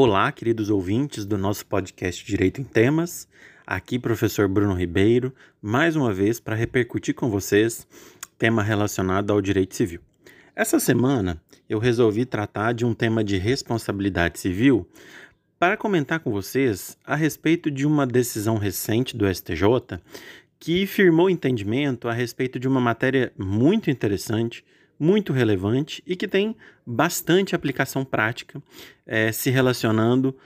Olá, queridos ouvintes do nosso podcast Direito em Temas. Aqui, professor Bruno Ribeiro, mais uma vez para repercutir com vocês tema relacionado ao direito civil. Essa semana eu resolvi tratar de um tema de responsabilidade civil para comentar com vocês a respeito de uma decisão recente do STJ que firmou entendimento a respeito de uma matéria muito interessante muito relevante e que tem bastante aplicação prática, é, se relacionando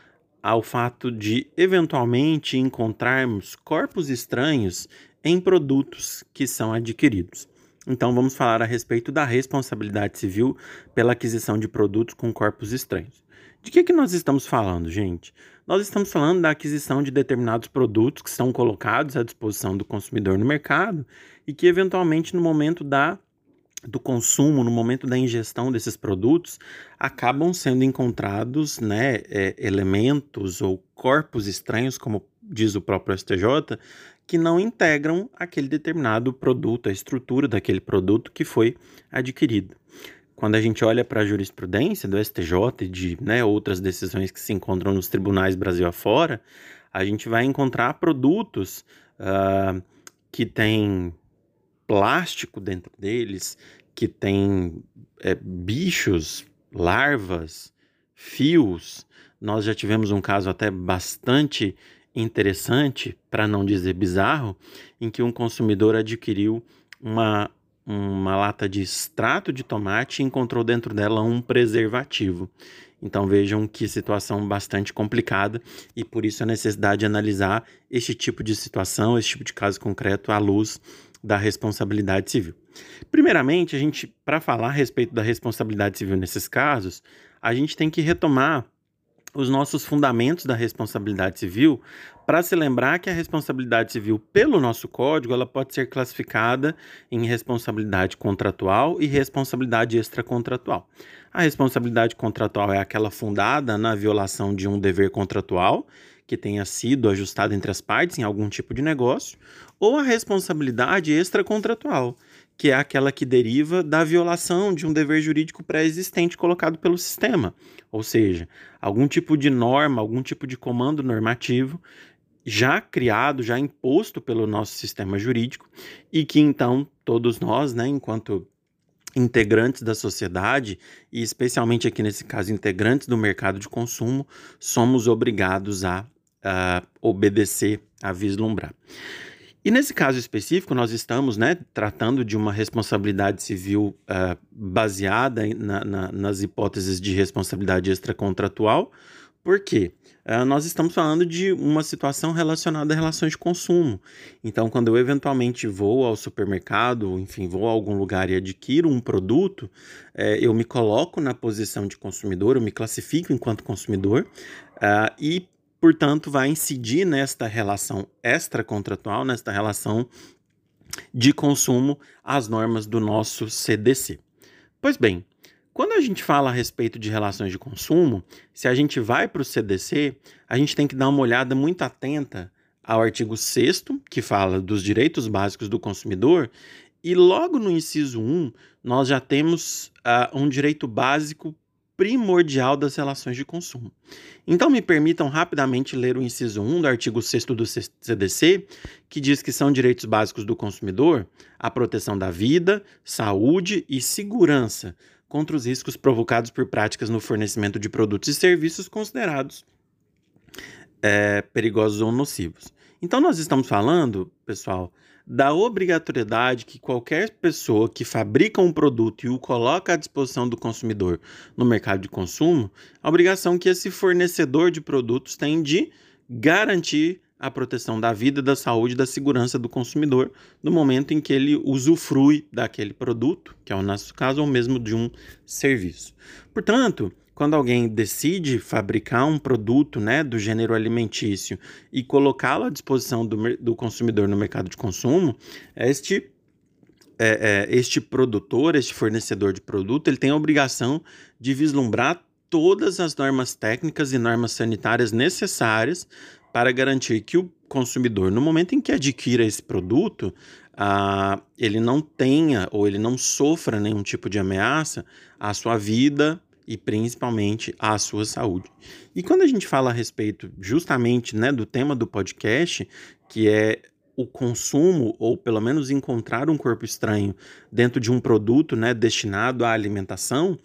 ao fato de eventualmente encontrarmos corpos estranhos em produtos que são adquiridos. Então vamos falar a respeito da responsabilidade civil pela aquisição de produtos com corpos estranhos. De que, que nós estamos falando, gente? Nós estamos falando da aquisição de determinados produtos que são colocados à disposição do consumidor no mercado e que, eventualmente, no momento da do consumo, no momento da ingestão desses produtos, acabam sendo encontrados né, é, elementos ou corpos estranhos, como diz o próprio STJ, que não integram aquele determinado produto, a estrutura daquele produto que foi adquirido. Quando a gente olha para a jurisprudência do STJ e de né, outras decisões que se encontram nos tribunais Brasil afora, a gente vai encontrar produtos uh, que têm plástico dentro deles, que tem é, bichos, larvas, fios. Nós já tivemos um caso até bastante interessante, para não dizer bizarro, em que um consumidor adquiriu uma, uma lata de extrato de tomate e encontrou dentro dela um preservativo. Então vejam que situação bastante complicada e por isso a necessidade de analisar este tipo de situação, esse tipo de caso concreto à luz da responsabilidade civil. Primeiramente, a gente, para falar a respeito da responsabilidade civil nesses casos, a gente tem que retomar os nossos fundamentos da responsabilidade civil para se lembrar que a responsabilidade civil pelo nosso código ela pode ser classificada em responsabilidade contratual e responsabilidade extracontratual. A responsabilidade contratual é aquela fundada na violação de um dever contratual que tenha sido ajustado entre as partes em algum tipo de negócio, ou a responsabilidade extracontratual, que é aquela que deriva da violação de um dever jurídico pré-existente colocado pelo sistema, ou seja, algum tipo de norma, algum tipo de comando normativo já criado, já imposto pelo nosso sistema jurídico e que então todos nós, né, enquanto integrantes da sociedade e especialmente aqui nesse caso integrantes do mercado de consumo, somos obrigados a, a obedecer, a vislumbrar. E nesse caso específico, nós estamos né, tratando de uma responsabilidade civil uh, baseada na, na, nas hipóteses de responsabilidade extracontratual, porque uh, nós estamos falando de uma situação relacionada a relações de consumo. Então, quando eu eventualmente vou ao supermercado, enfim, vou a algum lugar e adquiro um produto, uh, eu me coloco na posição de consumidor, eu me classifico enquanto consumidor uh, e portanto, vai incidir nesta relação extracontratual, nesta relação de consumo, as normas do nosso CDC. Pois bem, quando a gente fala a respeito de relações de consumo, se a gente vai para o CDC, a gente tem que dar uma olhada muito atenta ao artigo 6, que fala dos direitos básicos do consumidor, e logo no inciso 1, nós já temos uh, um direito básico primordial das relações de consumo. Então, me permitam rapidamente ler o inciso 1 do artigo 6 do CDC, que diz que são direitos básicos do consumidor a proteção da vida, saúde e segurança contra os riscos provocados por práticas no fornecimento de produtos e serviços considerados é, perigosos ou nocivos. Então, nós estamos falando, pessoal, da obrigatoriedade que qualquer pessoa que fabrica um produto e o coloca à disposição do consumidor no mercado de consumo, a obrigação que esse fornecedor de produtos tem de garantir a proteção da vida, da saúde e da segurança do consumidor no momento em que ele usufrui daquele produto, que é o nosso caso, ou mesmo de um serviço. Portanto, quando alguém decide fabricar um produto né, do gênero alimentício e colocá-lo à disposição do, do consumidor no mercado de consumo, este é, é, este produtor, este fornecedor de produto, ele tem a obrigação de vislumbrar todas as normas técnicas e normas sanitárias necessárias para garantir que o consumidor, no momento em que adquira esse produto, ah, ele não tenha ou ele não sofra nenhum tipo de ameaça à sua vida, e principalmente à sua saúde. E quando a gente fala a respeito justamente né, do tema do podcast, que é o consumo, ou pelo menos encontrar um corpo estranho dentro de um produto né, destinado à alimentação,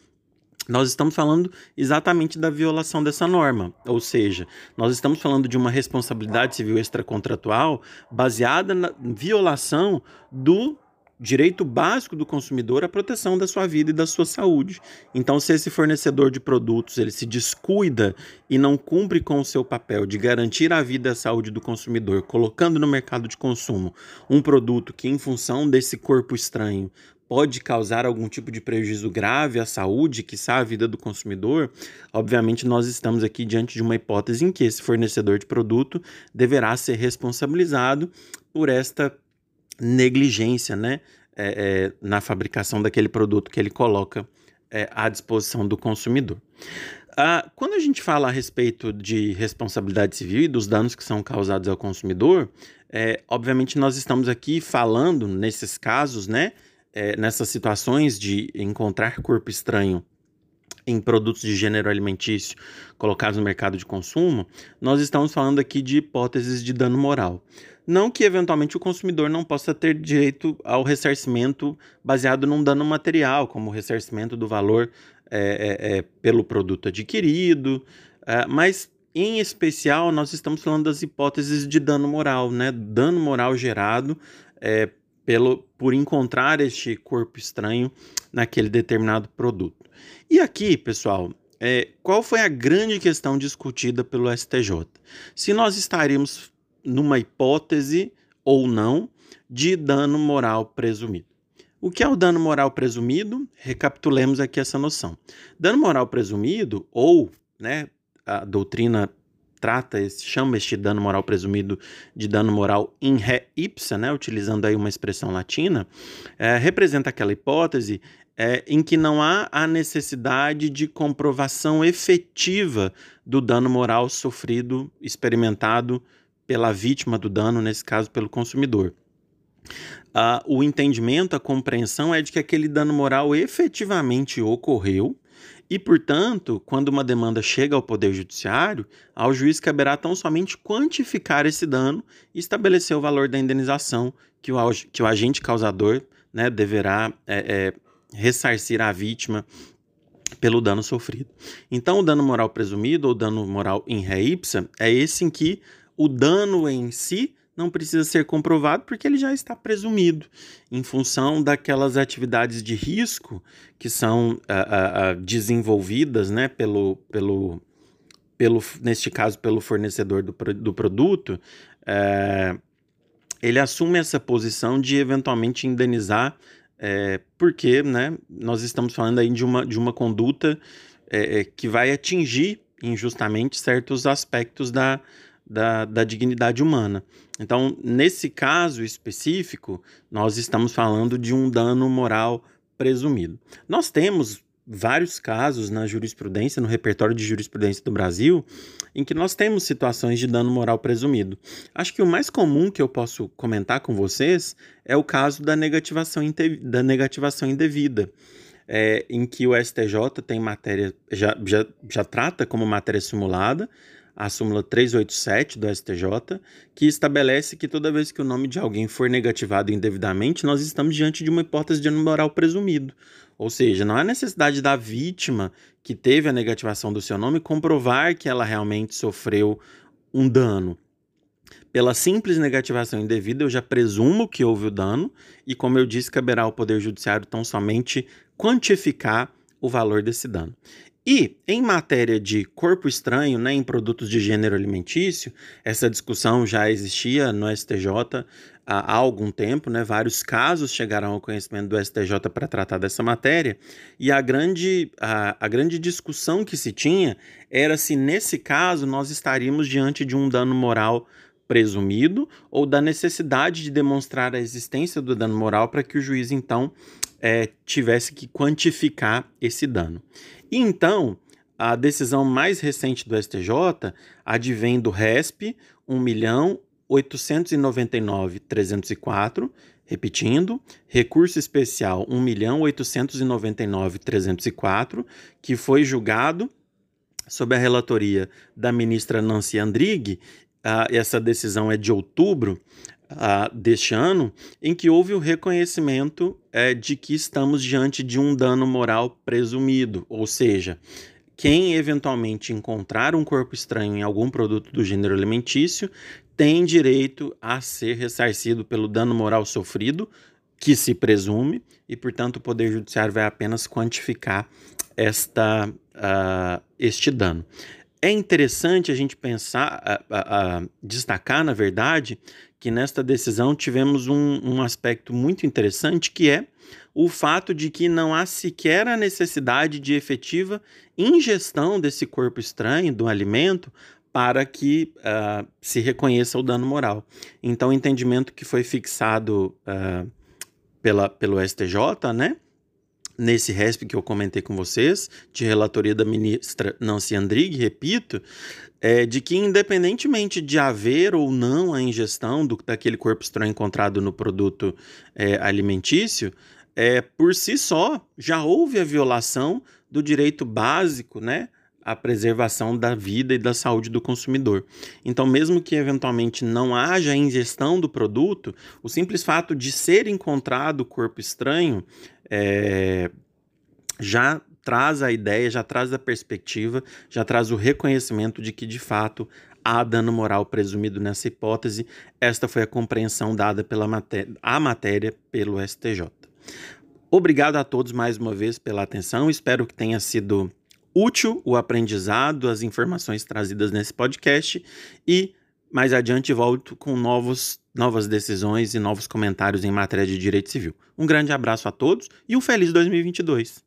nós estamos falando exatamente da violação dessa norma, ou seja, nós estamos falando de uma responsabilidade civil extracontratual baseada na violação do direito básico do consumidor à proteção da sua vida e da sua saúde. Então, se esse fornecedor de produtos ele se descuida e não cumpre com o seu papel de garantir a vida e a saúde do consumidor, colocando no mercado de consumo um produto que, em função desse corpo estranho, pode causar algum tipo de prejuízo grave à saúde, que à vida do consumidor, obviamente nós estamos aqui diante de uma hipótese em que esse fornecedor de produto deverá ser responsabilizado por esta negligência né, é, é, na fabricação daquele produto que ele coloca é, à disposição do consumidor. Ah, quando a gente fala a respeito de responsabilidade civil e dos danos que são causados ao consumidor, é, obviamente nós estamos aqui falando, nesses casos, né, é, nessas situações de encontrar corpo estranho em produtos de gênero alimentício colocados no mercado de consumo, nós estamos falando aqui de hipóteses de dano moral. Não que eventualmente o consumidor não possa ter direito ao ressarcimento baseado num dano material, como o ressarcimento do valor é, é, é, pelo produto adquirido, é, mas em especial nós estamos falando das hipóteses de dano moral, né? Dano moral gerado é, pelo, por encontrar este corpo estranho naquele determinado produto. E aqui, pessoal, é, qual foi a grande questão discutida pelo STJ? Se nós estaríamos numa hipótese ou não de dano moral presumido. O que é o dano moral presumido? Recapitulemos aqui essa noção. Dano moral presumido, ou né, a doutrina trata, chama este dano moral presumido de dano moral in re ipsa, né, utilizando aí uma expressão latina, é, representa aquela hipótese é, em que não há a necessidade de comprovação efetiva do dano moral sofrido, experimentado pela vítima do dano, nesse caso pelo consumidor. Uh, o entendimento, a compreensão é de que aquele dano moral efetivamente ocorreu e, portanto, quando uma demanda chega ao Poder Judiciário, ao juiz caberá tão somente quantificar esse dano e estabelecer o valor da indenização que o, que o agente causador né, deverá é, é, ressarcir à vítima pelo dano sofrido. Então, o dano moral presumido ou dano moral in re ipsa é esse em que o dano em si não precisa ser comprovado porque ele já está presumido em função daquelas atividades de risco que são uh, uh, uh, desenvolvidas né, pelo, pelo, pelo, neste caso, pelo fornecedor do, do produto, eh, ele assume essa posição de eventualmente indenizar, eh, porque né, nós estamos falando aí de uma, de uma conduta eh, que vai atingir injustamente certos aspectos da, da, da dignidade humana. Então, nesse caso específico, nós estamos falando de um dano moral presumido. Nós temos vários casos na jurisprudência, no repertório de jurisprudência do Brasil, em que nós temos situações de dano moral presumido. Acho que o mais comum que eu posso comentar com vocês é o caso da negativação, da negativação indevida. É, em que o STJ tem matéria, já, já, já trata como matéria simulada, a súmula 387 do STJ, que estabelece que toda vez que o nome de alguém for negativado indevidamente, nós estamos diante de uma hipótese de moral presumido. Ou seja, não há necessidade da vítima que teve a negativação do seu nome comprovar que ela realmente sofreu um dano. Pela simples negativação indevida, eu já presumo que houve o dano, e como eu disse, caberá ao Poder Judiciário tão somente quantificar o valor desse dano. E em matéria de corpo estranho, né, em produtos de gênero alimentício, essa discussão já existia no STJ há algum tempo, né? Vários casos chegaram ao conhecimento do STJ para tratar dessa matéria, e a grande, a, a grande discussão que se tinha era se nesse caso nós estaríamos diante de um dano moral presumido ou da necessidade de demonstrar a existência do dano moral para que o juiz então é, tivesse que quantificar esse dano. E então, a decisão mais recente do STJ advém do RESP 1.899.304, Repetindo, recurso especial 1.899.304, que foi julgado sob a relatoria da ministra Nancy Andrighi, uh, essa decisão é de outubro uh, deste ano, em que houve o reconhecimento uh, de que estamos diante de um dano moral presumido, ou seja, quem eventualmente encontrar um corpo estranho em algum produto do gênero alimentício tem direito a ser ressarcido pelo dano moral sofrido, que se presume, e, portanto, o Poder Judiciário vai apenas quantificar esta, uh, este dano. É interessante a gente pensar, uh, uh, destacar, na verdade, que nesta decisão tivemos um, um aspecto muito interessante que é o fato de que não há sequer a necessidade de efetiva ingestão desse corpo estranho do alimento para que uh, se reconheça o dano moral. Então, o entendimento que foi fixado uh, pela, pelo STJ, né? Nesse RESP que eu comentei com vocês, de relatoria da ministra Nancy Andrighi, repito, é de que independentemente de haver ou não a ingestão do, daquele corpo estranho encontrado no produto é, alimentício, é, por si só já houve a violação do direito básico, né, à preservação da vida e da saúde do consumidor. Então, mesmo que eventualmente não haja ingestão do produto, o simples fato de ser encontrado corpo estranho é, já traz a ideia, já traz a perspectiva, já traz o reconhecimento de que de fato há dano moral presumido nessa hipótese. Esta foi a compreensão dada pela matéria, a matéria pelo STJ. Obrigado a todos mais uma vez pela atenção. Espero que tenha sido útil o aprendizado, as informações trazidas nesse podcast e mais adiante volto com novos, novas decisões e novos comentários em matéria de direito civil. Um grande abraço a todos e um feliz 2022.